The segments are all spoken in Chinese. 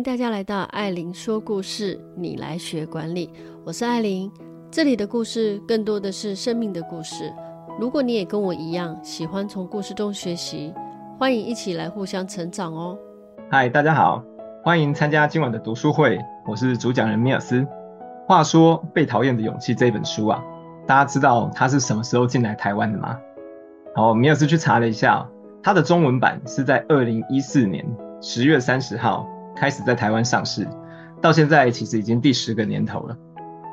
欢迎大家来到艾琳说故事，你来学管理。我是艾琳，这里的故事更多的是生命的故事。如果你也跟我一样喜欢从故事中学习，欢迎一起来互相成长哦。嗨，大家好，欢迎参加今晚的读书会。我是主讲人米尔斯。话说《被讨厌的勇气》这本书啊，大家知道它是什么时候进来台湾的吗？好，米尔斯去查了一下，它的中文版是在二零一四年十月三十号。开始在台湾上市，到现在其实已经第十个年头了。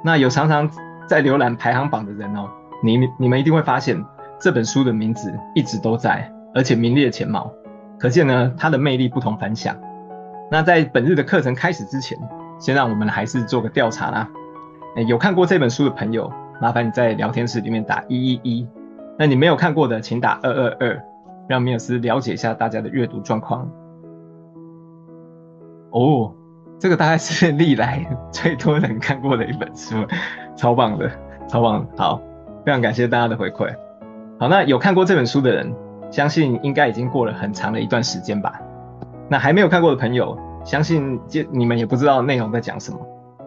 那有常常在浏览排行榜的人哦，你你们一定会发现这本书的名字一直都在，而且名列前茅。可见呢，它的魅力不同凡响。那在本日的课程开始之前，先让我们还是做个调查啦。有看过这本书的朋友，麻烦你在聊天室里面打一一一。那你没有看过的，请打二二二，让米尔斯了解一下大家的阅读状况。哦，这个大概是 历来最多人看过的一本书，超棒的，超棒。好，非常感谢大家的回馈。好，那有看过这本书的人，相信应该已经过了很长的一段时间吧。那还没有看过的朋友，相信你们也不知道内容在讲什么，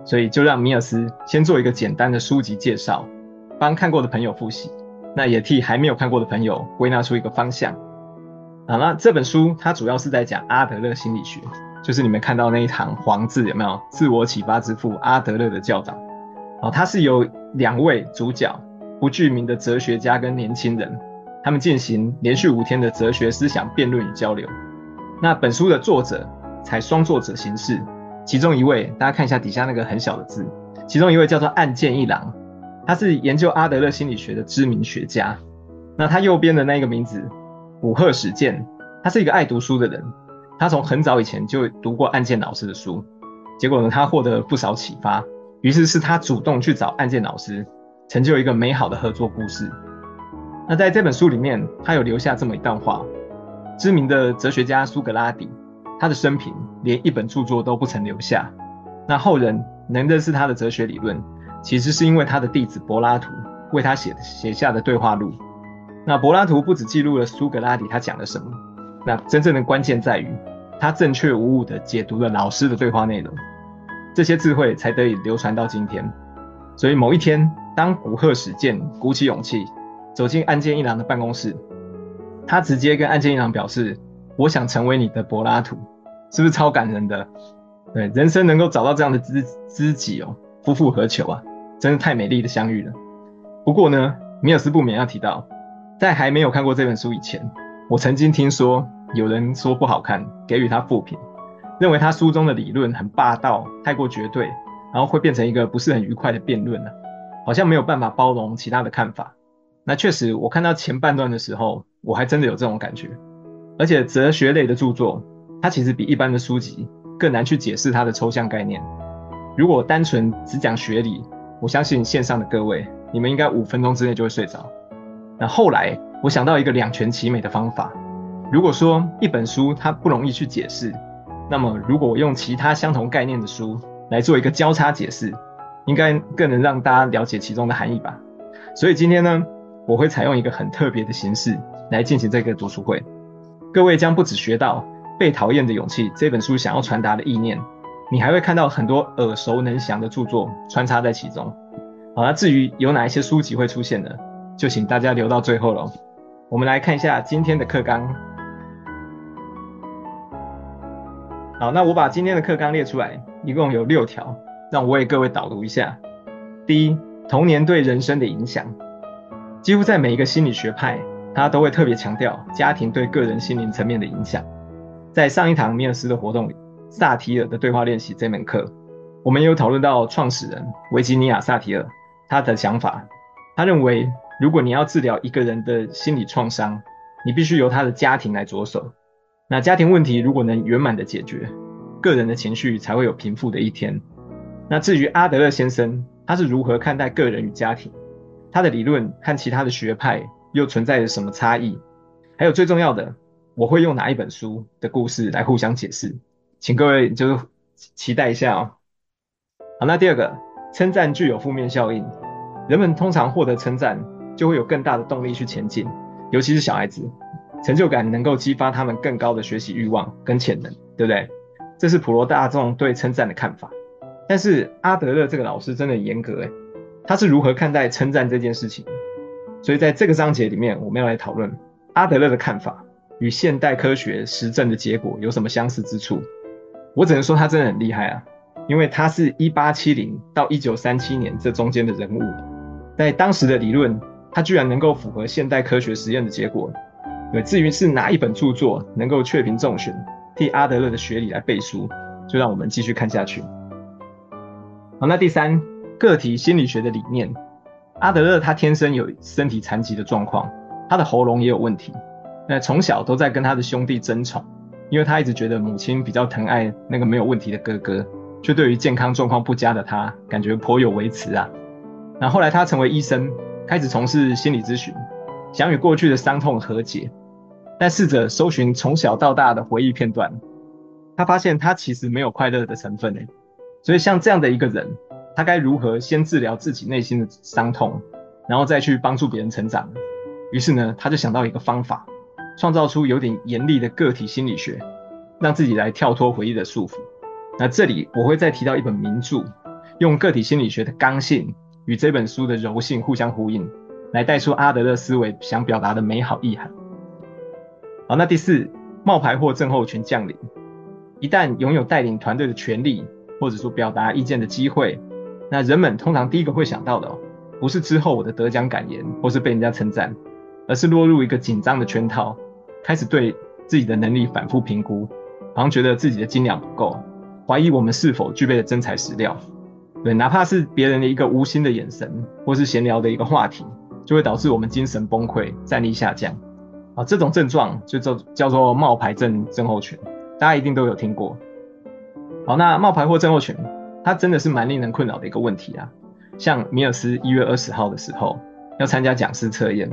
所以就让米尔斯先做一个简单的书籍介绍，帮看过的朋友复习，那也替还没有看过的朋友归纳出一个方向。好，那这本书它主要是在讲阿德勒心理学。就是你们看到那一行黄字有没有？自我启发之父阿德勒的教导，哦，他是由两位主角不具名的哲学家跟年轻人，他们进行连续五天的哲学思想辩论与交流。那本书的作者采双作者形式，其中一位大家看一下底下那个很小的字，其中一位叫做岸见一郎，他是研究阿德勒心理学的知名学家。那他右边的那个名字古贺史健，他是一个爱读书的人。他从很早以前就读过岸见老师的书，结果呢，他获得了不少启发，于是是他主动去找岸见老师，成就一个美好的合作故事。那在这本书里面，他有留下这么一段话：知名的哲学家苏格拉底，他的生平连一本著作都不曾留下。那后人能认识他的哲学理论，其实是因为他的弟子柏拉图为他写写下的对话录。那柏拉图不只记录了苏格拉底他讲了什么，那真正的关键在于。他正确无误地解读了老师的对话内容，这些智慧才得以流传到今天。所以某一天，当古贺史健鼓起勇气走进岸见一郎的办公室，他直接跟岸见一郎表示：“我想成为你的柏拉图。”是不是超感人的？对，人生能够找到这样的知知己哦，夫复何求啊！真是太美丽的相遇了。不过呢，米尔斯不免要提到，在还没有看过这本书以前，我曾经听说。有人说不好看，给予他负评，认为他书中的理论很霸道，太过绝对，然后会变成一个不是很愉快的辩论了，好像没有办法包容其他的看法。那确实，我看到前半段的时候，我还真的有这种感觉。而且哲学类的著作，它其实比一般的书籍更难去解释它的抽象概念。如果单纯只讲学理，我相信线上的各位，你们应该五分钟之内就会睡着。那后来，我想到一个两全其美的方法。如果说一本书它不容易去解释，那么如果我用其他相同概念的书来做一个交叉解释，应该更能让大家了解其中的含义吧。所以今天呢，我会采用一个很特别的形式来进行这个读书会。各位将不止学到《被讨厌的勇气》这本书想要传达的意念，你还会看到很多耳熟能详的著作穿插在其中。好，那至于有哪一些书籍会出现呢？就请大家留到最后喽。我们来看一下今天的课纲。好，那我把今天的课纲列出来，一共有六条，让我为各位导读一下。第一，童年对人生的影响，几乎在每一个心理学派，他都会特别强调家庭对个人心灵层面的影响。在上一堂米尔斯的活动里，萨提尔的对话练习这门课，我们有讨论到创始人维吉尼亚·萨提尔他的想法。他认为，如果你要治疗一个人的心理创伤，你必须由他的家庭来着手。那家庭问题如果能圆满的解决，个人的情绪才会有平复的一天。那至于阿德勒先生，他是如何看待个人与家庭？他的理论和其他的学派又存在着什么差异？还有最重要的，我会用哪一本书的故事来互相解释？请各位就是期待一下哦。好，那第二个，称赞具有负面效应，人们通常获得称赞就会有更大的动力去前进，尤其是小孩子。成就感能够激发他们更高的学习欲望跟潜能，对不对？这是普罗大众对称赞的看法。但是阿德勒这个老师真的严格诶，他是如何看待称赞这件事情？所以在这个章节里面，我们要来讨论阿德勒的看法与现代科学实证的结果有什么相似之处。我只能说他真的很厉害啊，因为他是一八七零到一九三七年这中间的人物，在当时的理论，他居然能够符合现代科学实验的结果。对，至于是哪一本著作能够确评中选，替阿德勒的学理来背书，就让我们继续看下去。好，那第三，个体心理学的理念。阿德勒他天生有身体残疾的状况，他的喉咙也有问题。那从小都在跟他的兄弟争宠，因为他一直觉得母亲比较疼爱那个没有问题的哥哥，却对于健康状况不佳的他感觉颇有微词啊。那后来他成为医生，开始从事心理咨询，想与过去的伤痛和解，但试着搜寻从小到大的回忆片段，他发现他其实没有快乐的成分诶。所以像这样的一个人，他该如何先治疗自己内心的伤痛，然后再去帮助别人成长？于是呢，他就想到一个方法，创造出有点严厉的个体心理学，让自己来跳脱回忆的束缚。那这里我会再提到一本名著，用个体心理学的刚性与这本书的柔性互相呼应，来带出阿德勒思维想表达的美好意涵。好，那第四，冒牌货症候群降临，一旦拥有带领团队的权利。或者说表达意见的机会，那人们通常第一个会想到的，不是之后我的得奖感言，或是被人家称赞，而是落入一个紧张的圈套，开始对自己的能力反复评估，好像觉得自己的斤两不够，怀疑我们是否具备了真材实料。对，哪怕是别人的一个无心的眼神，或是闲聊的一个话题，就会导致我们精神崩溃、战力下降。啊，这种症状就叫叫做冒牌症症候群，大家一定都有听过。好，那冒牌货症候群，它真的是蛮令人困扰的一个问题啊。像米尔斯一月二十号的时候要参加讲师测验，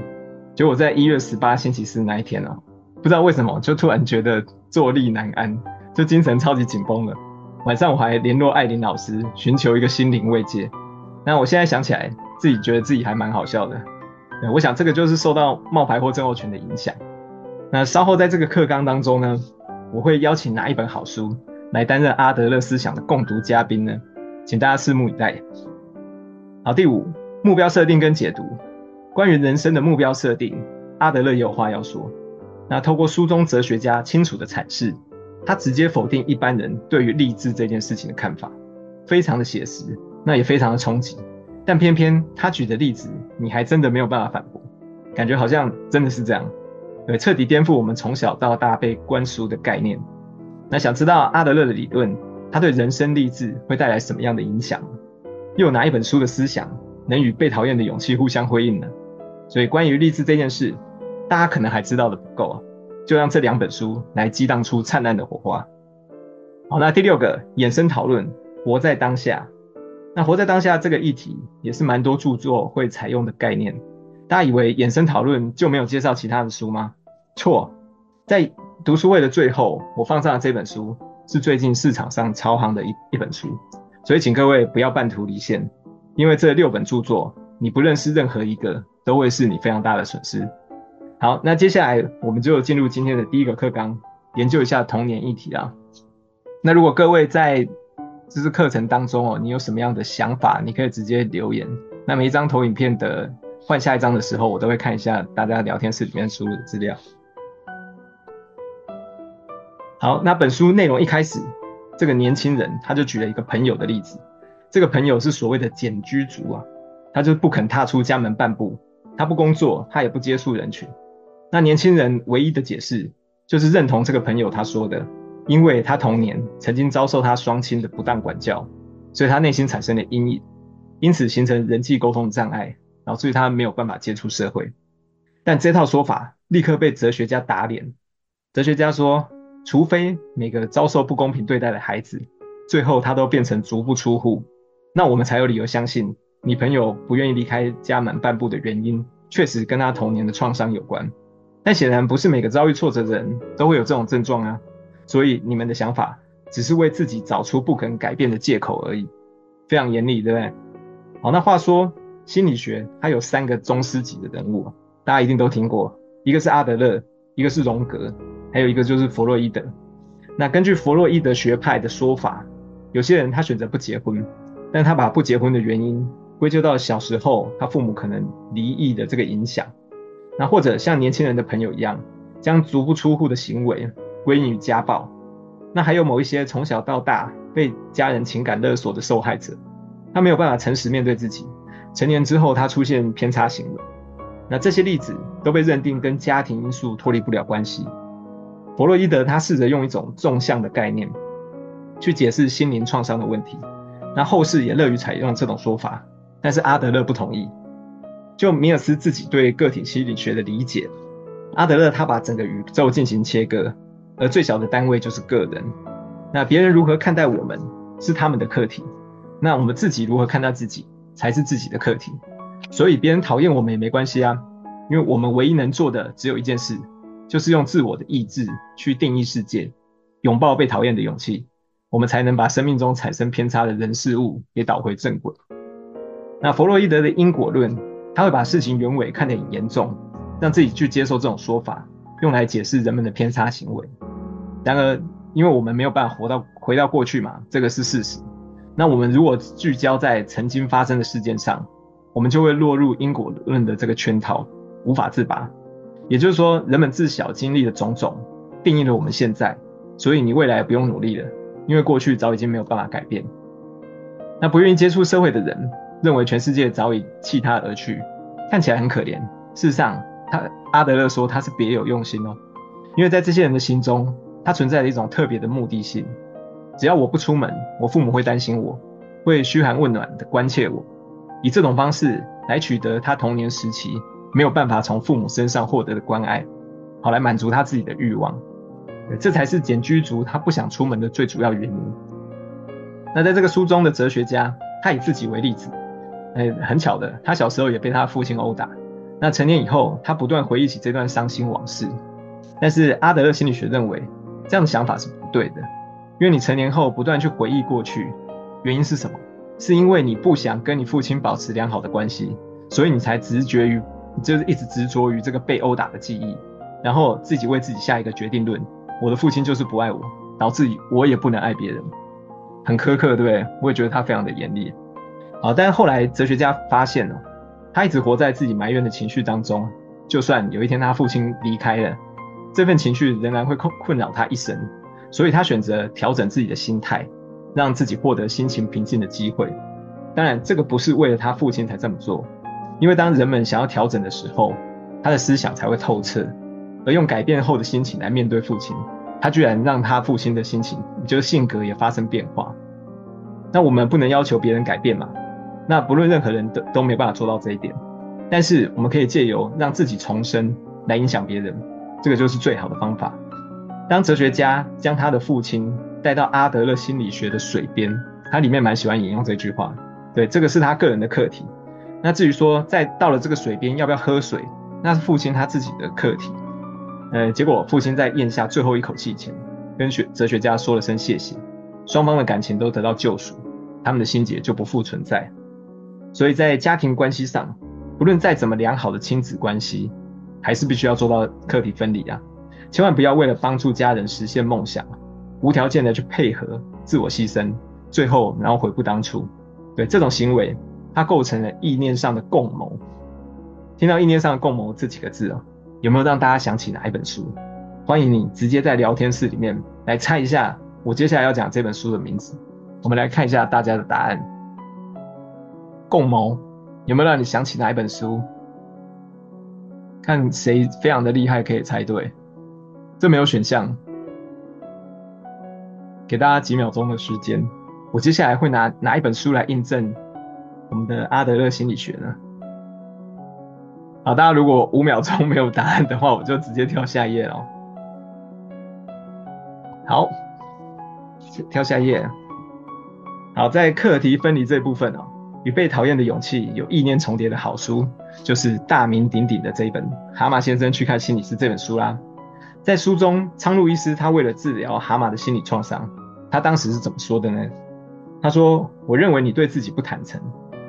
结果在一月十八星期四那一天呢、不知道为什么就突然觉得坐立难安，就精神超级紧绷了。晚上我还联络艾琳老师寻求一个心灵慰藉。那我现在想起来，自己觉得自己还蛮好笑的。对，我想这个就是受到冒牌货症候群的影响。那稍后在这个课纲当中呢，我会邀请哪一本好书来担任阿德勒思想的共读嘉宾呢？请大家拭目以待。好，第五，目标设定跟解读。关于人生的目标设定，阿德勒也有话要说。那透过书中哲学家清楚的阐释，他直接否定一般人对于励志这件事情的看法，非常的写实，那也非常的冲击。但偏偏他举的例子，你还真的没有办法反驳，感觉好像真的是这样，对，彻底颠覆我们从小到大被灌输的概念。那想知道阿德勒的理论，他对人生励志会带来什么样的影响？又有哪一本书的思想能与被讨厌的勇气互相辉映呢？所以关于励志这件事，大家可能还知道的不够啊，就让这两本书来激荡出灿烂的火花。好，那第六个衍生讨论，活在当下。那活在当下这个议题也是蛮多著作会采用的概念。大家以为衍生讨论就没有介绍其他的书吗？错，在。读书会的最后，我放上的这本书是最近市场上超夯的一一本书，所以请各位不要半途离线，因为这六本著作你不认识任何一个，都会是你非常大的损失。好，那接下来我们就进入今天的第一个课纲，研究一下童年议题啊。那如果各位在这次课程当中哦，你有什么样的想法，你可以直接留言。那每一张投影片的换下一张的时候，我都会看一下大家聊天室里面输入的资料。好，那本书内容一开始，这个年轻人他就举了一个朋友的例子。这个朋友是所谓的简居族啊，他就不肯踏出家门半步，他不工作，他也不接触人群。那年轻人唯一的解释就是认同这个朋友他说的，因为他童年曾经遭受他双亲的不当管教，所以他内心产生了阴影，因此形成人际沟通障碍，导致他没有办法接触社会。但这套说法立刻被哲学家打脸。哲学家说，除非每个遭受不公平对待的孩子，最后他都变成足不出户，那我们才有理由相信你朋友不愿意离开家门半步的原因，确实跟他童年的创伤有关。但显然不是每个遭遇挫折的人都会有这种症状啊，所以你们的想法只是为自己找出不肯改变的借口而已，非常严厉，对不对？好，那话说心理学它有三个宗师级的人物，大家一定都听过，一个是阿德勒，一个是荣格。还有一个就是弗洛伊德，那根据弗洛伊德学派的说法，有些人他选择不结婚，但他把不结婚的原因归咎到小时候他父母可能离异的这个影响，那或者像年轻人的朋友一样，将足不出户的行为归因于家暴。那还有某一些从小到大被家人情感勒索的受害者，他没有办法诚实面对自己，成年之后他出现偏差行为。那这些例子都被认定跟家庭因素脱离不了关系。弗洛伊德他试着用一种纵向的概念去解释心灵创伤的问题，那后世也乐于采用这种说法，但是阿德勒不同意。就米尔斯自己对个体心理学的理解，阿德勒他把整个宇宙进行切割，而最小的单位就是个人。那别人如何看待我们是他们的课题，那我们自己如何看待自己才是自己的课题。所以别人讨厌我们也没关系啊，因为我们唯一能做的只有一件事，就是用自我的意志去定义世界，拥抱被讨厌的勇气，我们才能把生命中产生偏差的人事物给导回正轨。那弗洛伊德的因果论，他会把事情原委看得很严重，让自己去接受这种说法，用来解释人们的偏差行为。然而，因为我们没有办法活到回到过去嘛，这个是事实。那我们如果聚焦在曾经发生的事件上，我们就会落入因果论的这个圈套，无法自拔。也就是说，人们自小经历的种种，定义了我们现在，所以你未来不用努力了，因为过去早已经没有办法改变。那不愿意接触社会的人，认为全世界早已弃他而去，看起来很可怜。事实上，他阿德勒说他是别有用心哦，因为在这些人的心中，他存在着一种特别的目的性。只要我不出门，我父母会担心我，会嘘寒问暖的关切我。以这种方式来取得他童年时期没有办法从父母身上获得的关爱，好来满足他自己的欲望。这才是简居族他不想出门的最主要原因。那在这个书中的哲学家，他以自己为例子，呃，很巧的，他小时候也被他父亲殴打。那成年以后，他不断回忆起这段伤心往事。但是阿德勒心理学认为，这样的想法是不对的，因为你成年后不断去回忆过去，原因是什么？是因为你不想跟你父亲保持良好的关系，所以你才执着于，就是一直执着于这个被殴打的记忆，然后自己为自己下一个决定论：我的父亲就是不爱我，导致我也不能爱别人，很苛刻，对不对？我也觉得他非常的严厉。好，但是后来哲学家发现了，他一直活在自己埋怨的情绪当中，就算有一天他父亲离开了，这份情绪仍然会困困扰他一生，所以他选择调整自己的心态。让自己获得心情平静的机会。当然，这个不是为了他父亲才这么做，因为当人们想要调整的时候，他的思想才会透彻。而用改变后的心情来面对父亲，他居然让他父亲的心情，就是性格也发生变化。那我们不能要求别人改变嘛？那不论任何人都都没办法做到这一点。但是我们可以借由让自己重生来影响别人，这个就是最好的方法。当哲学家将他的父亲。带到阿德勒心理学的水边，他里面蛮喜欢引用这句话。对，这个是他个人的课题。那至于说，在到了这个水边要不要喝水，那是父亲他自己的课题。呃，结果父亲在咽下最后一口气前，跟学哲学家说了声谢谢，双方的感情都得到救赎，他们的心结就不复存在。所以在家庭关系上，不论再怎么良好的亲子关系，还是必须要做到课题分离啊，千万不要为了帮助家人实现梦想。无条件的去配合、自我牺牲，最后然后悔不当初。对这种行为，它构成了意念上的共谋。听到“意念上的共谋”这几个字哦，有没有让大家想起哪一本书？欢迎你直接在聊天室里面来猜一下，我接下来要讲这本书的名字。我们来看一下大家的答案。共谋有没有让你想起哪一本书？看谁非常的厉害，可以猜对。这没有选项。给大家几秒钟的时间，我接下来会拿哪一本书来印证我们的阿德勒心理学呢？好，大家如果五秒钟没有答案的话，我就直接跳下一页了。好，跳下一页。好，在课题分离这部分哦，与被讨厌的勇气有意念重叠的好书，就是大名鼎鼎的这一本《蛤蟆先生去看心理师》这本书啦。在书中，苍鹭医师他为了治疗蛤蟆的心理创伤，他当时是怎么说的呢？他说：“我认为你对自己不坦诚，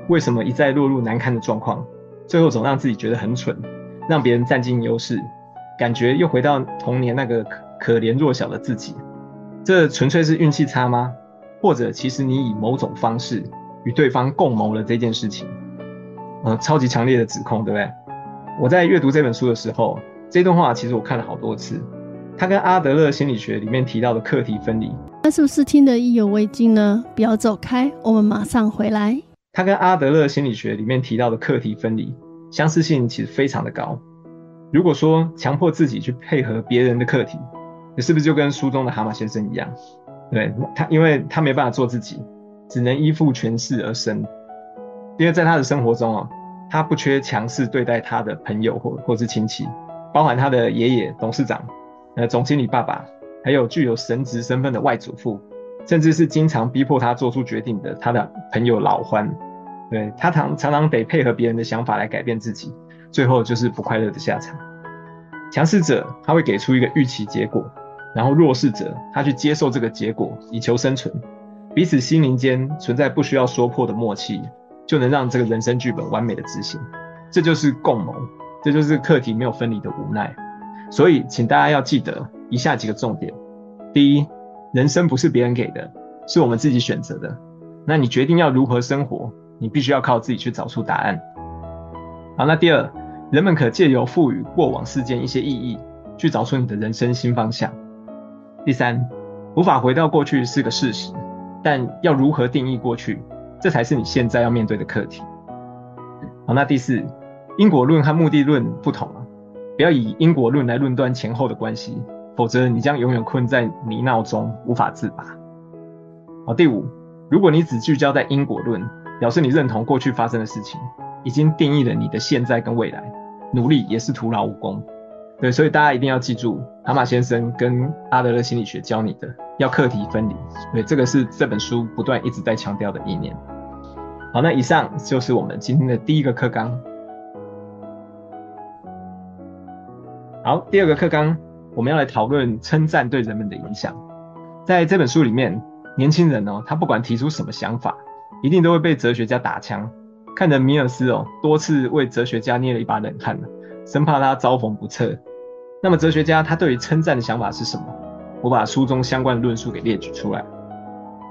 为什么一再落入难堪的状况，最后总让自己觉得很蠢，让别人占尽优势，感觉又回到童年那个可可怜弱小的自己。这纯粹是运气差吗？或者其实你以某种方式与对方共谋了这件事情？呃，超级强烈的指控，对不对？我在阅读这本书的时候，这段话其实我看了好多次。他跟阿德勒心理学里面提到的课题分离，那是不是听得意犹未尽呢？不要走开，我们马上回来。他跟阿德勒心理学里面提到的课题分离，相似性其实非常的高。如果说强迫自己去配合别人的课题，你是不是就跟书中的蛤蟆先生一样？对，他，因为他没办法做自己，只能依附权势而生。因为在他的生活中啊，他不缺强势对待他的朋友或或是亲戚，包含他的爷爷董事长。呃，总经理爸爸，还有具有神职身份的外祖父，甚至是经常逼迫他做出决定的他的朋友老欢，对，他常常常得配合别人的想法来改变自己，最后就是不快乐的下场。强势者他会给出一个预期结果，然后弱势者他去接受这个结果以求生存，彼此心灵间存在不需要说破的默契，就能让这个人生剧本完美的执行。这就是共谋，这就是课题没有分离的无奈。所以，请大家要记得以下几个重点：第一，人生不是别人给的，是我们自己选择的。那你决定要如何生活，你必须要靠自己去找出答案。好，那第二，人们可借由赋予过往事件一些意义，去找出你的人生新方向。第三，无法回到过去是个事实，但要如何定义过去，这才是你现在要面对的课题。好，那第四，因果论和目的论不同。不要以因果论来论断前后的关系，否则你将永远困在泥淖中无法自拔。好，第五，如果你只聚焦在因果论，表示你认同过去发生的事情已经定义了你的现在跟未来，努力也是徒劳无功。对，所以大家一定要记住，蛤蟆先生跟阿德勒心理学教你的，要课题分离。对，这个是这本书不断一直在强调的意念。好，那以上就是我们今天的第一个课纲。好，第二个课纲，我们要来讨论称赞对人们的影响。在这本书里面，年轻人哦，他不管提出什么想法，一定都会被哲学家打枪。看着米尔斯哦，多次为哲学家捏了一把冷汗，生怕他遭逢不测。那么，哲学家他对于称赞的想法是什么？我把书中相关的论述给列举出来。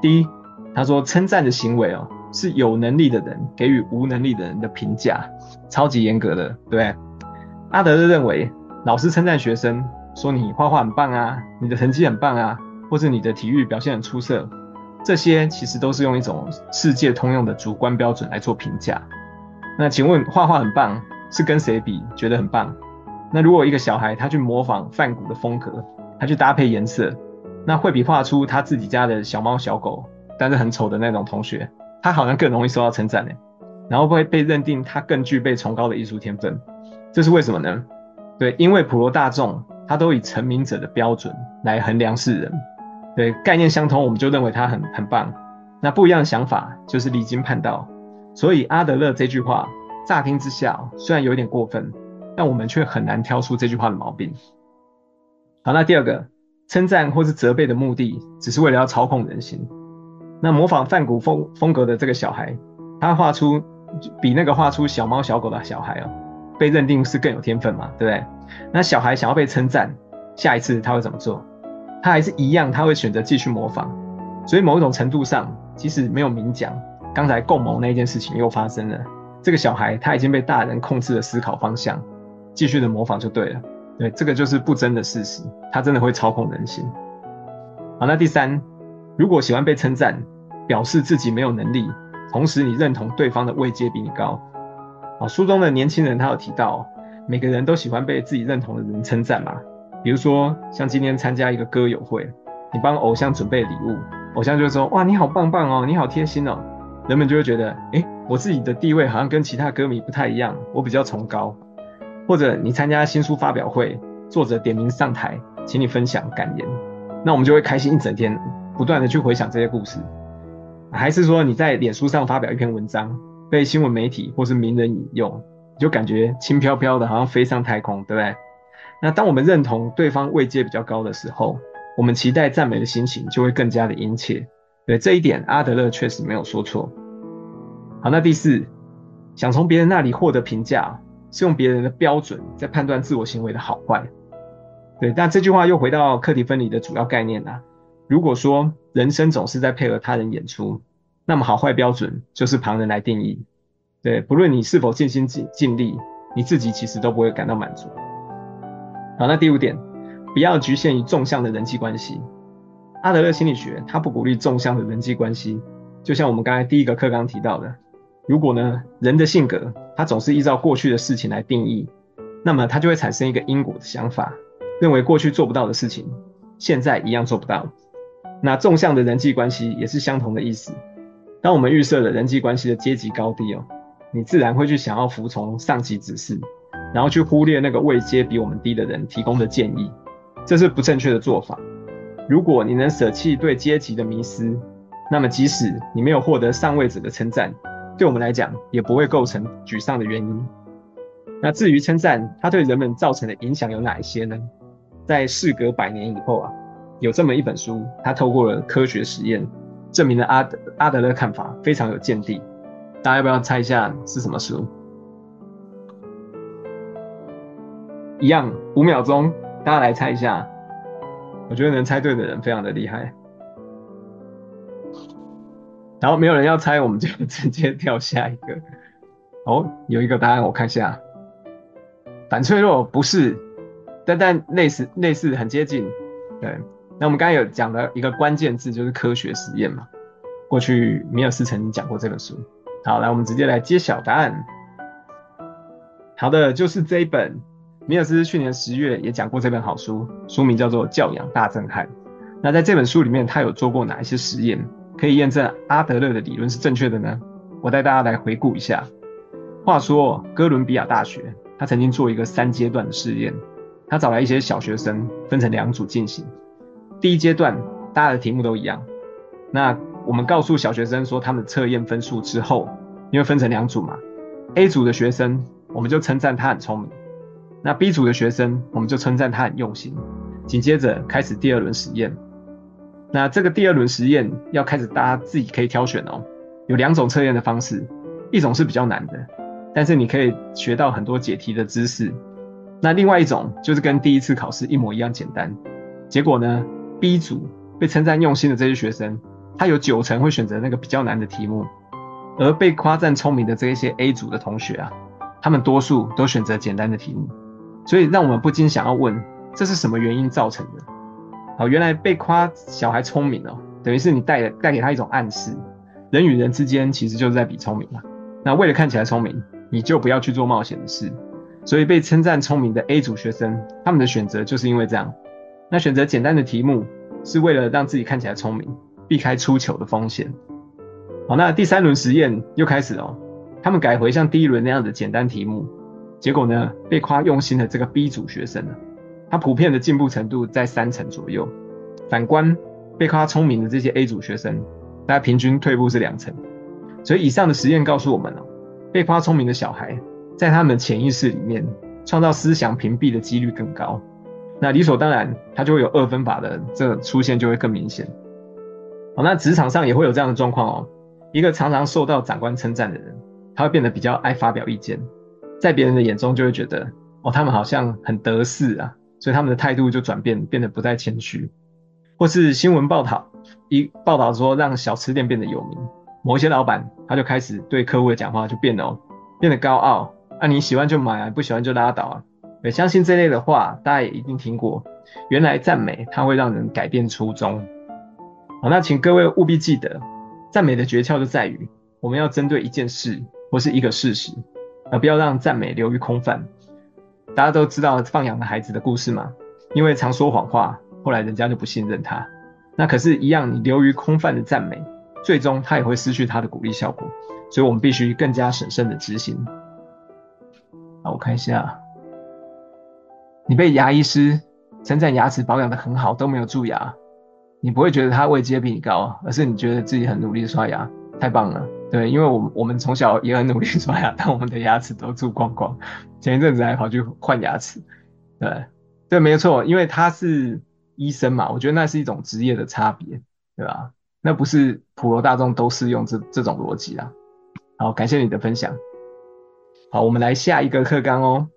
第一，他说称赞的行为哦，是有能力的人给予无能力的人的评价，超级严格的，对。阿德勒认为。老师称赞学生说：“你画画很棒啊，你的成绩很棒啊，或是你的体育表现很出色。”这些其实都是用一种世界通用的主观标准来做评价。那请问，画画很棒是跟谁比觉得很棒？那如果一个小孩他去模仿梵谷的风格，他去搭配颜色，那会比画出他自己家的小猫小狗但是很丑的那种同学，他好像更容易受到称赞呢？然后会被认定他更具备崇高的艺术天分，这是为什么呢？对，因为普罗大众他都以成名者的标准来衡量世人，对，概念相同，我们就认为他很很棒。那不一样的想法就是离经叛道。所以阿德勒这句话乍听之下虽然有点过分，但我们却很难挑出这句话的毛病。好，那第二个，称赞或是责备的目的只是为了要操控人心。那模仿梵谷风风格的这个小孩，他画出比那个画出小猫小狗的小孩哦。被认定是更有天分嘛，对不对？那小孩想要被称赞，下一次他会怎么做？他还是一样，他会选择继续模仿。所以某一种程度上，即使没有明讲，刚才共谋那件事情又发生了。这个小孩他已经被大人控制了思考方向，继续的模仿就对了。对，这个就是不争的事实，他真的会操控人心。好，那第三，如果喜欢被称赞，表示自己没有能力，同时你认同对方的位阶比你高。啊，书中的年轻人他有提到，每个人都喜欢被自己认同的人称赞嘛。比如说，像今天参加一个歌友会，你帮偶像准备礼物，偶像就会说：“哇，你好棒棒哦，你好贴心哦。”人们就会觉得，诶，我自己的地位好像跟其他歌迷不太一样，我比较崇高。或者你参加新书发表会，作者点名上台，请你分享感言，那我们就会开心一整天，不断的去回想这些故事。还是说你在脸书上发表一篇文章，被新闻媒体或是名人引用，你就感觉轻飘飘的，好像飞上太空，对不对？那当我们认同对方位阶比较高的时候，我们期待赞美的心情就会更加的殷切。对，这一点，阿德勒确实没有说错。好，那第四，想从别人那里获得评价，是用别人的标准在判断自我行为的好坏。对，但这句话又回到课题分离的主要概念啊。如果说人生总是在配合他人演出，那么好坏标准就是旁人来定义。对，不论你是否尽心尽尽力，你自己其实都不会感到满足。好，那第五点，不要局限于纵向的人际关系。阿德勒心理学他不鼓励纵向的人际关系，就像我们刚才第一个课刚提到的，如果呢人的性格他总是依照过去的事情来定义，那么他就会产生一个因果的想法，认为过去做不到的事情，现在一样做不到。那纵向的人际关系也是相同的意思。当我们预设了人际关系的阶级高低哦，你自然会去想要服从上级指示，然后去忽略那个位阶比我们低的人提供的建议，这是不正确的做法。如果你能舍弃对阶级的迷思，那么即使你没有获得上位者的称赞，对我们来讲也不会构成沮丧的原因。那至于称赞，它对人们造成的影响有哪一些呢？在事隔百年以后啊，有这么一本书，它透过了科学实验。证明了阿德阿德勒看法非常有见地，大家要不要猜一下是什么书？一样，五秒钟，大家来猜一下。我觉得能猜对的人非常的厉害。然后没有人要猜，我们就直接跳下一个。哦，有一个答案，我看一下。反脆弱不是，但但类似类似很接近，对。那我们刚才有讲的一个关键字就是科学实验嘛。过去米尔斯曾经讲过这本书。好，来我们直接来揭晓答案。好的，就是这一本。米尔斯去年十月也讲过这本好书，书名叫做《教养大震撼》。那在这本书里面，他有做过哪一些实验，可以验证阿德勒的理论是正确的呢？我带大家来回顾一下。话说，哥伦比亚大学他曾经做一个三阶段的试验，他找来一些小学生，分成两组进行。第一阶段，大家的题目都一样。那我们告诉小学生说他们测验分数之后，因为分成两组嘛，A 组的学生我们就称赞他很聪明，那 B 组的学生我们就称赞他很用心。紧接着开始第二轮实验。那这个第二轮实验要开始，大家自己可以挑选哦。有两种测验的方式，一种是比较难的，但是你可以学到很多解题的知识。那另外一种就是跟第一次考试一模一样简单。结果呢？B 组被称赞用心的这些学生，他有九成会选择那个比较难的题目，而被夸赞聪明的这一些 A 组的同学啊，他们多数都选择简单的题目。所以让我们不禁想要问：这是什么原因造成的？好，原来被夸小孩聪明哦，等于是你带带给他一种暗示，人与人之间其实就是在比聪明嘛。那为了看起来聪明，你就不要去做冒险的事。所以被称赞聪明的 A 组学生，他们的选择就是因为这样。那选择简单的题目，是为了让自己看起来聪明，避开出糗的风险。好，那第三轮实验又开始哦，他们改回像第一轮那样的简单题目，结果呢，被夸用心的这个 B 组学生呢，他普遍的进步程度在三成左右。反观被夸聪明的这些 A 组学生，大家平均退步是两成。所以以上的实验告诉我们哦，被夸聪明的小孩，在他们潜意识里面创造思想屏蔽的几率更高。那理所当然，他就会有二分法的这出现就会更明显。好，那职场上也会有这样的状况哦。一个常常受到长官称赞的人，他会变得比较爱发表意见，在别人的眼中就会觉得哦，他们好像很得势啊，所以他们的态度就转变，变得不再谦虚。或是新闻报道一报道说让小吃店变得有名，某一些老板他就开始对客户的讲话就变了哦，变得高傲啊，你喜欢就买啊，不喜欢就拉倒啊。我相信这类的话，大家也一定听过。原来赞美它会让人改变初衷。好，那请各位务必记得，赞美的诀窍就在于，我们要针对一件事或是一个事实，而不要让赞美流于空泛。大家都知道放羊的孩子的故事嘛？因为常说谎话，后来人家就不信任他。那可是，一样你流于空泛的赞美，最终他也会失去他的鼓励效果。所以我们必须更加审慎的执行。好，我看一下。你被牙医师称赞牙齿保养得很好，都没有蛀牙，你不会觉得他位阶比你高，而是你觉得自己很努力刷牙，太棒了，对，因为我们我们从小也很努力刷牙，但我们的牙齿都蛀光光，前一阵子还跑去换牙齿，对，对，没错，因为他是医生嘛，我觉得那是一种职业的差别，对吧？那不是普罗大众都适用这这种逻辑啊。好，感谢你的分享。好，我们来下一个课纲哦。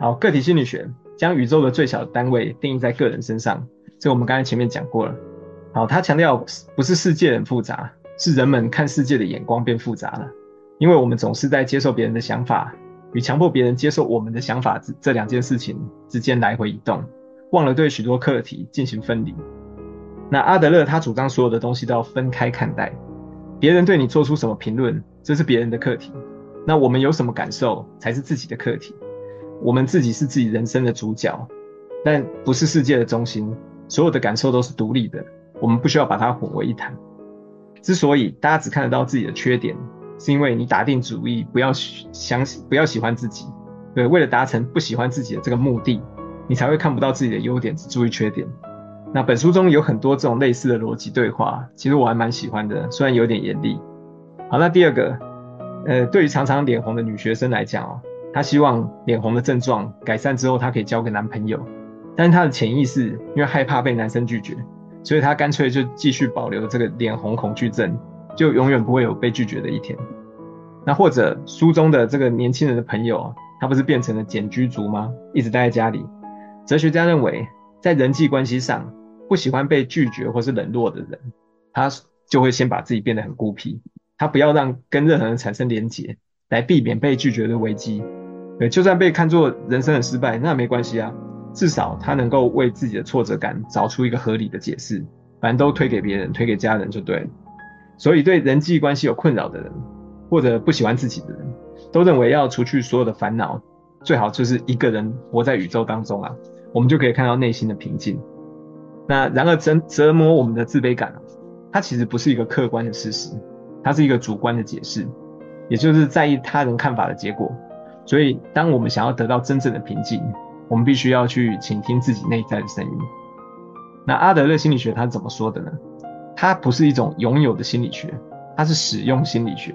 好，个体心理学将宇宙的最小单位定义在个人身上，这我们刚才前面讲过了。好，他强调不是世界很复杂，是人们看世界的眼光变复杂了。因为我们总是在接受别人的想法与强迫别人接受我们的想法这这两件事情之间来回移动，忘了对许多课题进行分离。那阿德勒他主张所有的东西都要分开看待，别人对你做出什么评论，这是别人的课题；那我们有什么感受才是自己的课题。我们自己是自己人生的主角，但不是世界的中心。所有的感受都是独立的，我们不需要把它混为一谈。之所以大家只看得到自己的缺点，是因为你打定主意不要相信、不要喜欢自己。对，为了达成不喜欢自己的这个目的，你才会看不到自己的优点，只注意缺点。那本书中有很多这种类似的逻辑对话，其实我还蛮喜欢的，虽然有点严厉。好，那第二个，呃，对于常常脸红的女学生来讲哦，她希望脸红的症状改善之后，她可以交个男朋友。但是她的潜意识因为害怕被男生拒绝，所以他干脆就继续保留这个脸红恐惧症，就永远不会有被拒绝的一天。那或者书中的这个年轻人的朋友，他不是变成了茧居族吗？一直待在家里。哲学家认为，在人际关系上，不喜欢被拒绝或是冷落的人，他就会先把自己变得很孤僻，他不要让跟任何人产生连结，来避免被拒绝的危机。对，就算被看作人生很失败，那没关系啊，至少他能够为自己的挫折感找出一个合理的解释，反正都推给别人，推给家人就对了。所以对人际关系有困扰的人，或者不喜欢自己的人，都认为要除去所有的烦恼，最好就是一个人活在宇宙当中啊，我们就可以看到内心的平静。那然而折折磨我们的自卑感啊，它其实不是一个客观的事实，它是一个主观的解释，也就是在意他人看法的结果。所以，当我们想要得到真正的平静，我们必须要去倾听自己内在的声音。那阿德勒心理学他怎么说的呢？它不是一种拥有的心理学，它是使用心理学。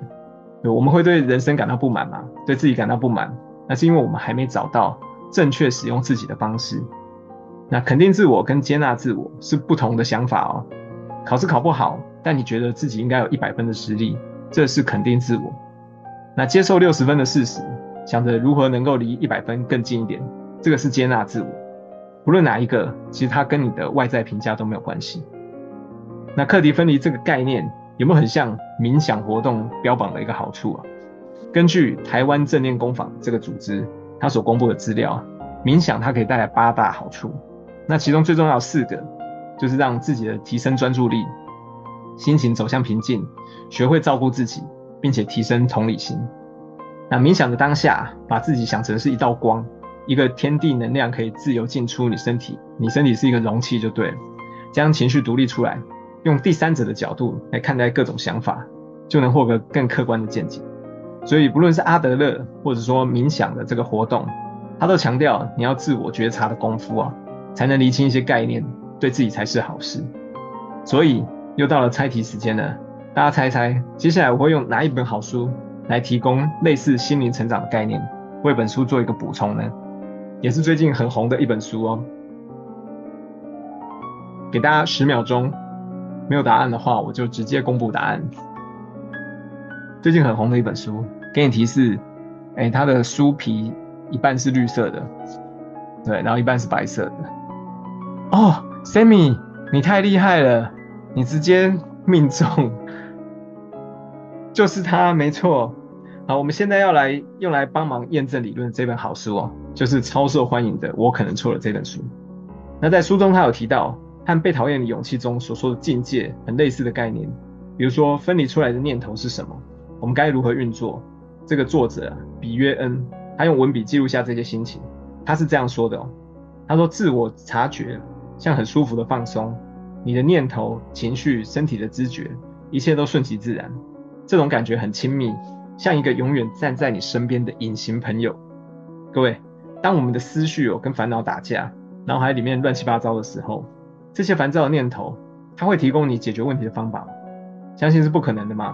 我们会对人生感到不满吗？对自己感到不满，那是因为我们还没找到正确使用自己的方式。那肯定自我跟接纳自我是不同的想法哦。考试考不好，但你觉得自己应该有一百分的实力，这是肯定自我。那接受六十分的事实，想着如何能够离一百分更近一点，这个是接纳自我。不论哪一个，其实它跟你的外在评价都没有关系。那课题分离这个概念有没有很像冥想活动标榜的一个好处啊？根据台湾正念工坊这个组织，它所公布的资料，冥想它可以带来八大好处。那其中最重要的四个，就是让自己的提升专注力，心情走向平静，学会照顾自己，并且提升同理心。那冥想的当下，把自己想成是一道光，一个天地能量可以自由进出你身体，你身体是一个容器就对了。将情绪独立出来，用第三者的角度来看待各种想法，就能获得更客观的见解。所以，不论是阿德勒，或者说冥想的这个活动，他都强调你要自我觉察的功夫啊。才能厘清一些概念，对自己才是好事。所以又到了猜题时间了，大家猜猜，接下来我会用哪一本好书来提供类似心灵成长的概念，为本书做一个补充呢？也是最近很红的一本书哦。给大家十秒钟，没有答案的话，我就直接公布答案。最近很红的一本书，给你提示，哎，它的书皮一半是绿色的，对，然后一半是白色的。哦，Sammy，你太厉害了，你直接命中，就是它，没错。好，我们现在要来用来帮忙验证理论这本好书哦，就是超受欢迎的《我可能错了》这本书。那在书中，他有提到和《被讨厌的勇气》中所说的境界很类似的概念，比如说分离出来的念头是什么，我们该如何运作。这个作者比约恩，他用文笔记录下这些心情，他是这样说的哦，他说：“自我察觉。”像很舒服的放松，你的念头、情绪、身体的知觉，一切都顺其自然。这种感觉很亲密，像一个永远站在你身边的隐形朋友。各位，当我们的思绪有跟烦恼打架，脑海里面乱七八糟的时候，这些烦躁的念头，它会提供你解决问题的方法吗？相信是不可能的嘛。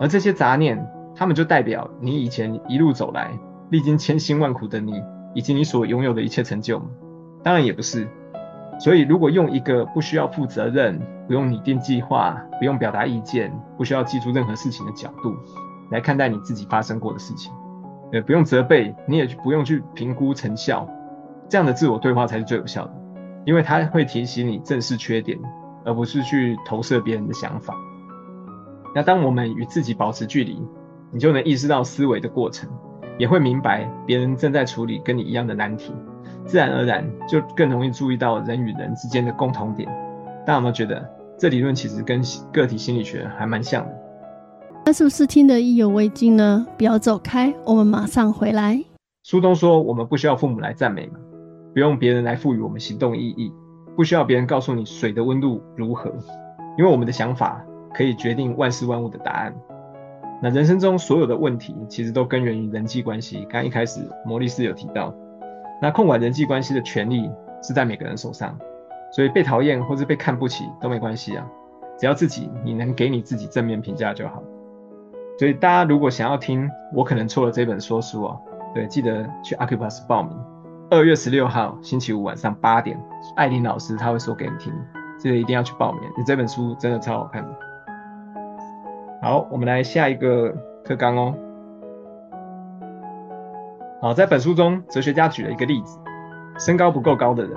而这些杂念，它们就代表你以前一路走来，历经千辛万苦的你，以及你所拥有的一切成就吗？当然也不是。所以，如果用一个不需要负责任、不用拟定计划、不用表达意见、不需要记住任何事情的角度来看待你自己发生过的事情，也不用责备，你也不用去评估成效，这样的自我对话才是最有效的。因为它会提醒你正视缺点，而不是去投射别人的想法。那当我们与自己保持距离，你就能意识到思维的过程，也会明白别人正在处理跟你一样的难题，自然而然就更容易注意到人与人之间的共同点。大家有没有觉得这理论其实跟个体心理学还蛮像的？那是不是听得意犹未尽呢？不要走开，我们马上回来。书中说，我们不需要父母来赞美嘛，不用别人来赋予我们行动意义，不需要别人告诉你水的温度如何，因为我们的想法可以决定万事万物的答案。那人生中所有的问题，其实都根源于人际关系。刚一开始，摩利斯有提到，那控管人际关系的权利是在每个人手上，所以被讨厌或是被看不起都没关系啊，只要自己你能给你自己正面评价就好。所以大家如果想要听我可能错了这本说书哦，对，记得去 Accupass 报名。二月十六号星期五晚上八点，艾琳老师他会说给你听，记得一定要去报名。你这本书真的超好看的。好，我们来下一个课纲哦。好，在本书中，哲学家举了一个例子：身高不够高的人，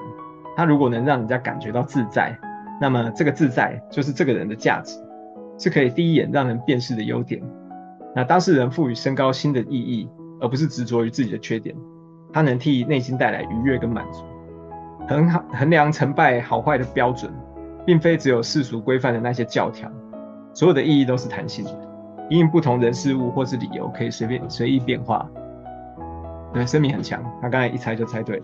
他如果能让人家感觉到自在，那么这个自在就是这个人的价值，是可以第一眼让人辨识的优点。那当事人赋予身高新的意义，而不是执着于自己的缺点，他能替内心带来愉悦跟满足。衡衡量成败好坏的标准，并非只有世俗规范的那些教条。所有的意义都是弹性的，因应不同人事物或是理由，可以随便随意变化。对，生命很强，他刚才一猜就猜对。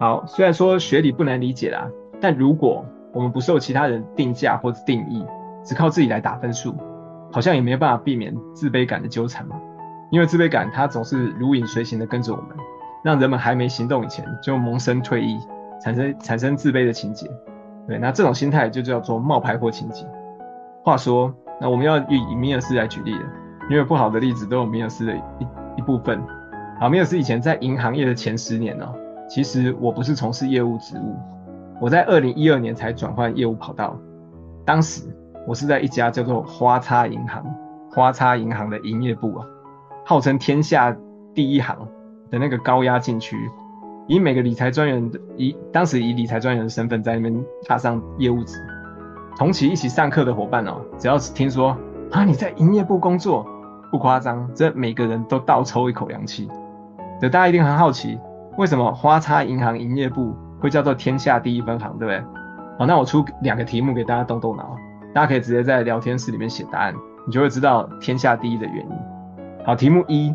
好，虽然说学理不难理解啦，但如果我们不受其他人定价或者定义，只靠自己来打分数，好像也没办法避免自卑感的纠缠嘛。因为自卑感它总是如影随形的跟着我们，让人们还没行动以前就萌生退意，产生产生自卑的情节。对，那这种心态就叫做冒牌货情节。话说，那我们要以米尔斯来举例了，因为不好的例子都有米尔斯的一一部分。好，米尔斯以前在银行业的前十年呢、其实我不是从事业务职务，我在二零一二年才转换业务跑道。当时我是在一家叫做花叉银行，花叉银行的营业部啊，号称天下第一行的那个高压禁区，以每个理财专员的以当时以理财专员的身份在那边踏上业务职。同期一起上课的伙伴哦，只要是听说啊你在营业部工作，不夸张，这每个人都倒抽一口凉气。这大家一定很好奇，为什么花叉银行营业部会叫做天下第一分行，对不对？好，那我出两个题目给大家动动脑，大家可以直接在聊天室里面写答案，你就会知道天下第一的原因。好，题目一，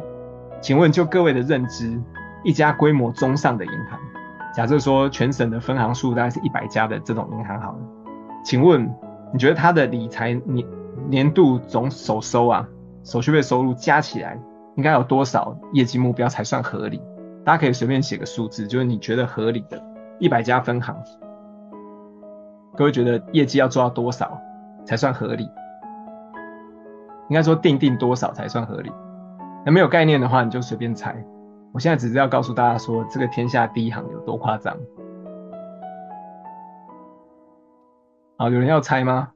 请问就各位的认知，一家规模中上的银行，假设说全省的分行数大概是一百家的这种银行好了。请问，你觉得它的理财年年度总手收啊，手续费收入加起来应该有多少业绩目标才算合理？大家可以随便写个数字，就是你觉得合理的，一百家分行，各位觉得业绩要做到多少才算合理？应该说定定多少才算合理？那没有概念的话，你就随便猜。我现在只是要告诉大家说，这个天下第一行有多夸张。好，有人要猜吗？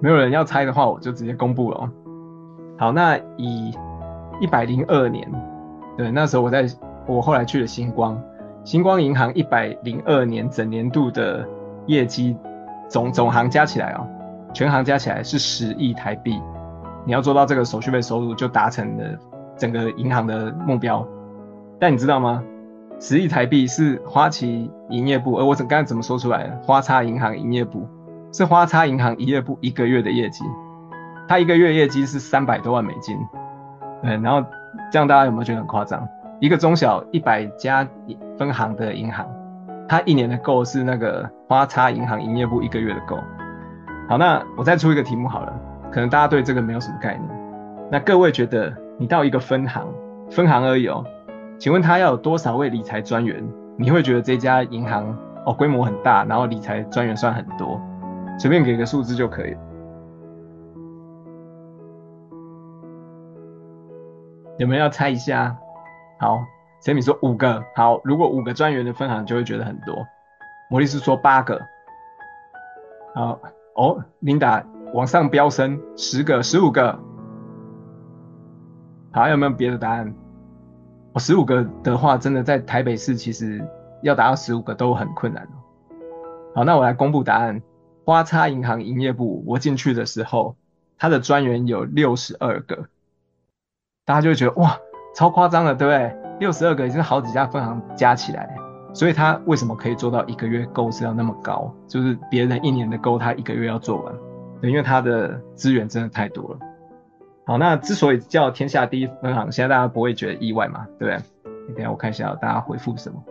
没有人要猜的话，我就直接公布了。好，那以一百零二年，对，那时候我在，我后来去了星光，星光银行一百零二年整年度的业绩总总行加起来哦，全行加起来是十亿台币。你要做到这个手续费收入，就达成了整个银行的目标。但你知道吗？十亿台币是花旗营业部，而我怎刚才怎么说出来的？花叉银行营业部是花叉银行营业部一个月的业绩，他一个月业绩是三百多万美金。对，然后这样大家有没有觉得很夸张？一个中小一百家分行的银行，它一年的够是那个花叉银行营业部一个月的够。好，那我再出一个题目好了，可能大家对这个没有什么概念。那各位觉得，你到一个分行，分行而已哦。请问他要有多少位理财专员？你会觉得这家银行哦规模很大，然后理财专员算很多，随便给个数字就可以。有没有要猜一下？好，陈米说五个。好，如果五个专员的分行就会觉得很多。摩利斯说八个。好哦，琳达往上飙升，十个、十五个。好，有没有别的答案？我十五个的话，真的在台北市其实要达到十五个都很困难。好，那我来公布答案。花叉银行营业部，我进去的时候，它的专员有六十二个，大家就会觉得哇，超夸张的，对不对？六十二个已经好几家分行加起来，所以他为什么可以做到一个月购是要那么高？就是别人一年的购，他一个月要做完，因为他的资源真的太多了。好，那之所以叫天下第一分行，现在大家不会觉得意外嘛，对不对？等一下我看一下大家回复什么。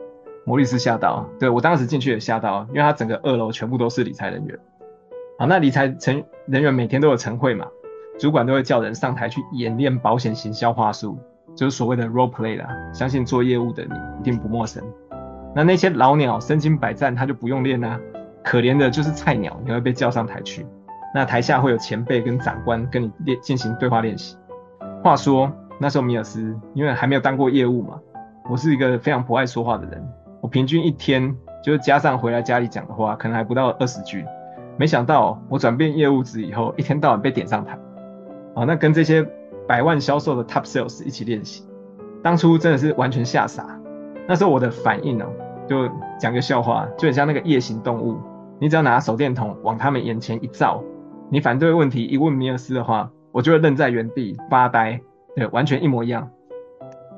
摩律师吓到，对，我当时进去也吓到，因为他整个二楼全部都是理财人员。好，那理财成人员每天都有晨会嘛，主管都会叫人上台去演练保险行销话术，就是所谓的 role play 啦。相信做业务的你一定不陌生。那那些老鸟身经百战，他就不用练啦。可怜的就是菜鸟，你会被叫上台去。那台下会有前辈跟长官跟你练进行对话练习。话说那时候米尔斯因为还没有当过业务嘛，我是一个非常不爱说话的人。我平均一天就是加上回来家里讲的话，可能还不到二十句。没想到我转变业务职以后，一天到晚被点上台。啊，那跟这些百万销售的 top sales 一起练习，当初真的是完全吓傻。那时候我的反应呢、就讲个笑话，就很像那个夜行动物。你只要拿手电筒往他们眼前一照，你反对问题一问米尔斯的话，我就会愣在原地发呆。对，完全一模一样。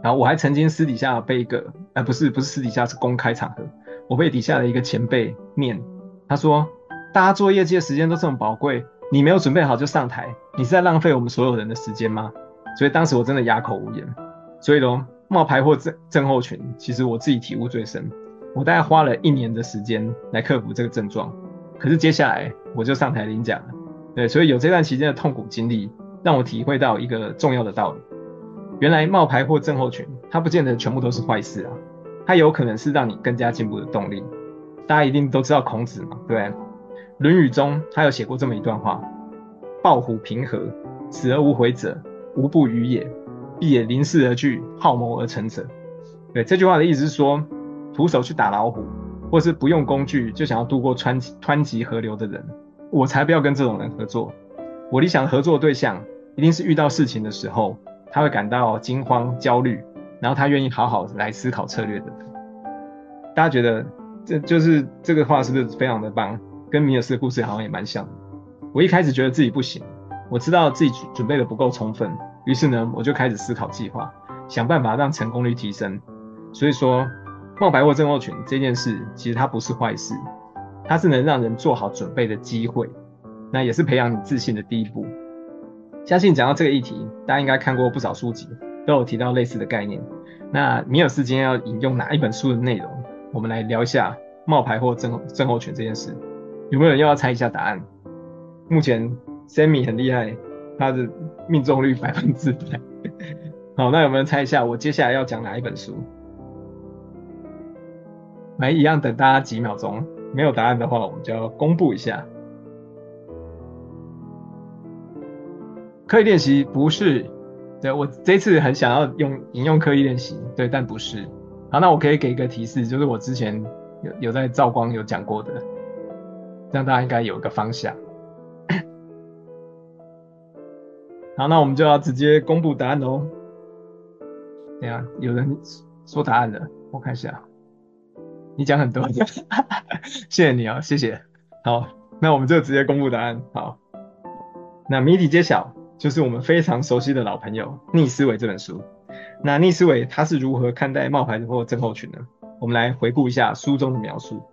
然后我还曾经私底下被一个，呃，不是不是私底下，是公开场合，我被底下的一个前辈念，他说，大家做业绩的时间都这么宝贵，你没有准备好就上台，你是在浪费我们所有人的时间吗？所以当时我真的哑口无言。所以咯，冒牌货症症候群，其实我自己体悟最深，我大概花了一年的时间来克服这个症状，可是接下来我就上台领奖了。对，所以有这段期间的痛苦经历，让我体会到一个重要的道理。原来冒牌货症候群，它不见得全部都是坏事啊，它有可能是让你更加进步的动力。大家一定都知道孔子嘛，对？《论语》中他有写过这么一段话：“抱虎平和，死而无悔者，无不愚也；必也临事而惧，好谋而成者。”对，这句话的意思是说，徒手去打老虎，或是不用工具就想要渡过湍湍急河流的人，我才不要跟这种人合作。我理想合作的对象，一定是遇到事情的时候。他会感到惊慌、焦虑，然后他愿意好好来思考策略的。大家觉得这就是这个话是不是非常的棒？跟米尔斯的故事好像也蛮像。我一开始觉得自己不行，我知道自己准备的不够充分，于是呢，我就开始思考计划，想办法让成功率提升。所以说，冒牌货症候群这件事其实它不是坏事，它是能让人做好准备的机会，那也是培养你自信的第一步。相信讲到这个议题，大家应该看过不少书籍，都有提到类似的概念。那米尔斯今天要引用哪一本书的内容？我们来聊一下冒牌货症症候群这件事。有没有人要猜一下答案？目前 Sammy 很厉害，他的命中率百分之百。好，那有没有人猜一下我接下来要讲哪一本书？来，一样等大家几秒钟，没有答案的话，我们就要公布一下。刻意练习不是，对，我这次很想要用引用刻意练习，对，但不是。好，那我可以给一个提示，就是我之前有有在照光有讲过的，这样大家应该有一个方向。好，那我们就要直接公布答案喽。等下有人说答案了，我看一下。你讲很多，谢谢你啊，谢谢。好，那我们就直接公布答案。好，那谜底揭晓。就是我们非常熟悉的老朋友逆思维这本书。那逆思维他是如何看待冒牌或症候群呢？我们来回顾一下书中的描述。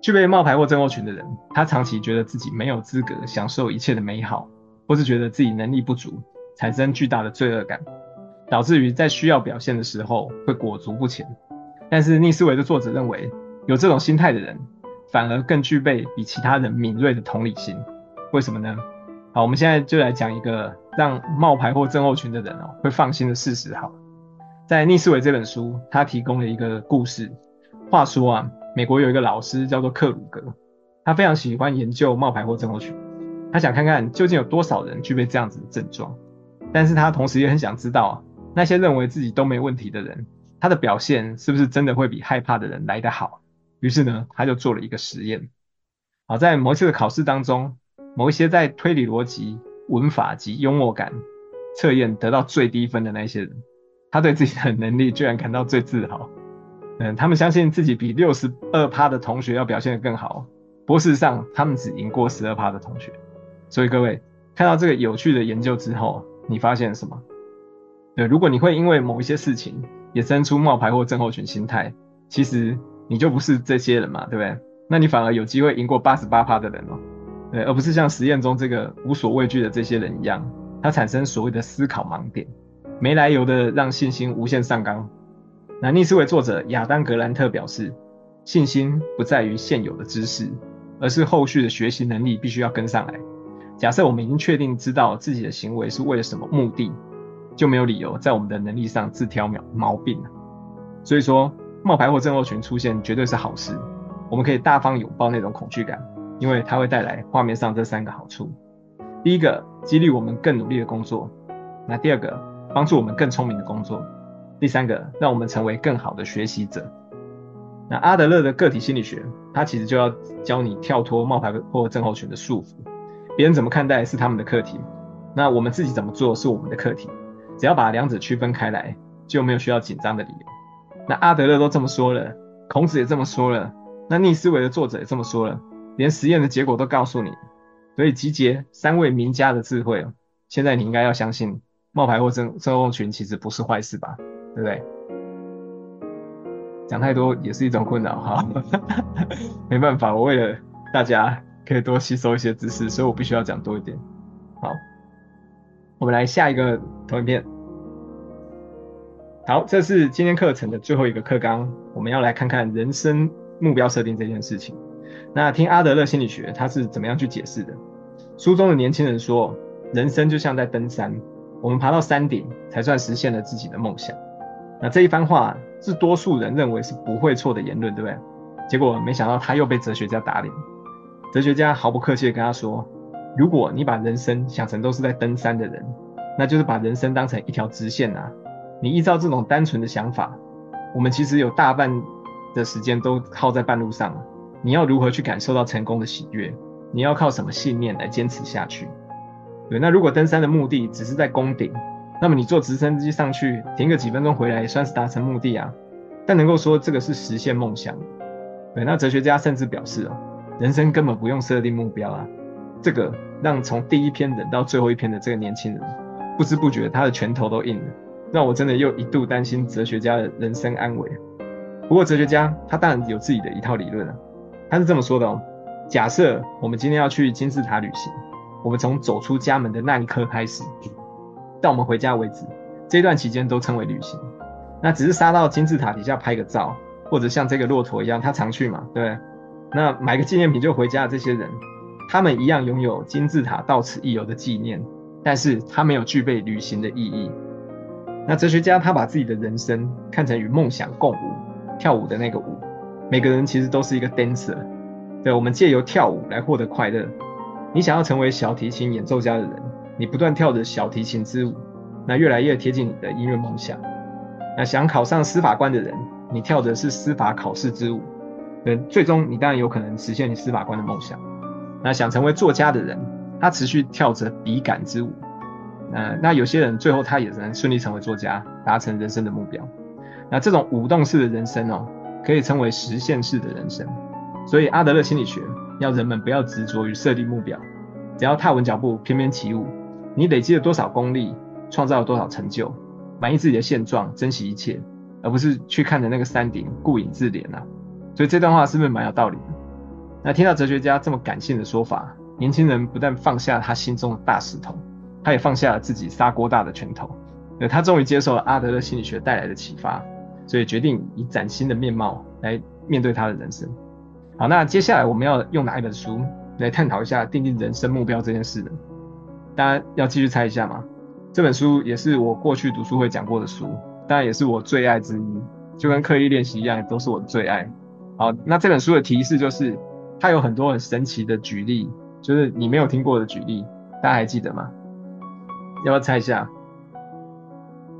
具备冒牌或症候群的人，他长期觉得自己没有资格享受一切的美好，或是觉得自己能力不足，产生巨大的罪恶感，导致于在需要表现的时候会裹足不前。但是逆思维的作者认为，有这种心态的人，反而更具备比其他人敏锐的同理心。为什么呢？好，我们现在就来讲一个让冒牌或症候群的人哦会放心的事实。好，在《逆思维》这本书，他提供了一个故事。话说啊，美国有一个老师叫做克鲁格，他非常喜欢研究冒牌货症候群，他想看看究竟有多少人具备这样子的症状。但是他同时也很想知道，那些认为自己都没问题的人，他的表现是不是真的会比害怕的人来得好？于是呢，他就做了一个实验。好，在某一次的考试当中。某一些在推理逻辑、文法及幽默感测验得到最低分的那些人，他对自己的能力居然感到最自豪。嗯，他们相信自己比六十二趴的同学要表现得更好。不过事实上，他们只赢过十二趴的同学。所以各位看到这个有趣的研究之后，你发现什么？对，如果你会因为某一些事情衍生出冒牌或症候群心态，其实你就不是这些人嘛，对不对？那你反而有机会赢过八十八趴的人哦，对，而不是像实验中这个无所畏惧的这些人一样，他产生所谓的思考盲点，没来由的让信心无限上纲。南逆思维作者亚当格兰特表示，信心不在于现有的知识，而是后续的学习能力必须要跟上来。假设我们已经确定知道自己的行为是为了什么目的，就没有理由在我们的能力上自挑毛毛病了。所以说，冒牌或症候群出现绝对是好事，我们可以大方拥抱那种恐惧感，因为它会带来画面上这三个好处：第一个，激励我们更努力的工作；那第二个，帮助我们更聪明的工作。第三个，让我们成为更好的学习者。那阿德勒的个体心理学，它其实就要教你跳脱冒牌或症候群的束缚。别人怎么看待是他们的课题，那我们自己怎么做是我们的课题。只要把两者区分开来，就没有需要紧张的理由。那阿德勒都这么说了，孔子也这么说了，那逆思维的作者也这么说了，连实验的结果都告诉你。所以集结三位名家的智慧，现在你应该要相信冒牌或症症候群其实不是坏事吧？对不对？讲太多也是一种困扰哈，没办法，我为了大家可以多吸收一些知识，所以我必须要讲多一点。好，我们来下一个投影片。好，这是今天课程的最后一个课纲，我们要来看看人生目标设定这件事情。那听阿德勒心理学他是怎么样去解释的？书中的年轻人说，人生就像在登山，我们爬到山顶才算实现了自己的梦想。那这一番话是多数人认为是不会错的言论，对不对？结果没想到他又被哲学家打脸。哲学家毫不客气地跟他说：“如果你把人生想成都是在登山的人，那就是把人生当成一条直线啊！你依照这种单纯的想法，我们其实有大半的时间都耗在半路上了。你要如何去感受到成功的喜悦？你要靠什么信念来坚持下去？对，那如果登山的目的只是在攻顶？”那么你坐直升机上去，停个几分钟回来，也算是达成目的啊。但能够说这个是实现梦想。对，那哲学家甚至表示哦，人生根本不用设定目标啊。这个让从第一篇忍到最后一篇的这个年轻人，不知不觉他的拳头都硬了。让我真的又一度担心哲学家的人生安危。不过哲学家他当然有自己的一套理论啊。他是这么说的哦：假设我们今天要去金字塔旅行，我们从走出家门的那一刻开始。到我们回家为止，这段期间都称为旅行。那只是杀到金字塔底下拍个照，或者像这个骆驼一样，他常去嘛，对？那买个纪念品就回家的这些人，他们一样拥有金字塔到此一游的纪念，但是他没有具备旅行的意义。那哲学家他把自己的人生看成与梦想共舞，跳舞的那个舞。每个人其实都是一个 dancer，对，我们借由跳舞来获得快乐。你想要成为小提琴演奏家的人。你不断跳着小提琴之舞，那越来越贴近你的音乐梦想。那想考上司法官的人，你跳的是司法考试之舞，那最终你当然有可能实现你司法官的梦想。那想成为作家的人，他持续跳着笔杆之舞。那那有些人最后他也能顺利成为作家，达成人生的目标。那这种舞动式的人生哦，可以称为实现式的人生。所以阿德勒心理学要人们不要执着于设定目标，只要踏稳脚步，翩翩起舞。你累积了多少功力，创造了多少成就，满意自己的现状，珍惜一切，而不是去看着那个山顶顾影自怜啊。所以这段话是不是蛮有道理的？那听到哲学家这么感性的说法，年轻人不但放下他心中的大石头，他也放下了自己砂锅大的拳头。那，他终于接受了阿德勒心理学带来的启发，所以决定以崭新的面貌来面对他的人生。好，那接下来我们要用哪一本书来探讨一下定定人生目标这件事呢？大家要继续猜一下吗？这本书也是我过去读书会讲过的书，当然也是我最爱之一，就跟刻意练习一样，都是我的最爱。好，那这本书的提示就是，它有很多很神奇的举例，就是你没有听过的举例，大家还记得吗？要不要猜一下？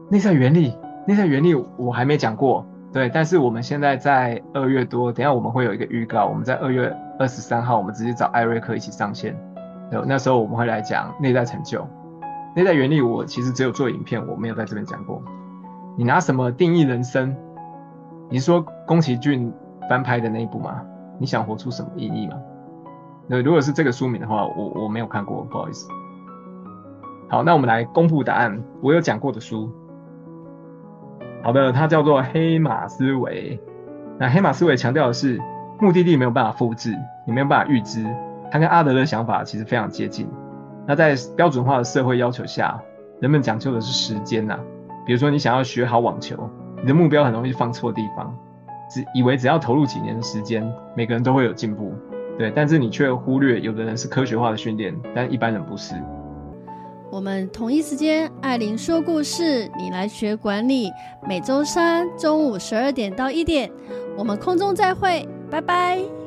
内在原理，内在原理我还没讲过，对，但是我们现在在二月多，等下我们会有一个预告，我们在二月二十三号，我们直接找艾瑞克一起上线。有那时候我们会来讲内在成就、内在原理。我其实只有做影片，我没有在这边讲过。你拿什么定义人生？你是说宫崎骏翻拍的那一部吗？你想活出什么意义吗？那如果是这个书名的话，我我没有看过，不好意思。好，那我们来公布答案。我有讲过的书，好的，它叫做黑马思维。那黑马思维强调的是目的地没有办法复制，你没有办法预知。他跟阿德勒想法其实非常接近。那在标准化的社会要求下，人们讲究的是时间呐、比如说，你想要学好网球，你的目标很容易放错地方，只以为只要投入几年的时间，每个人都会有进步，对。但是你却忽略，有的人是科学化的训练，但一般人不是。我们同一时间，艾琳说故事，你来学管理。每周三中午十二点到一点，我们空中再会，拜拜。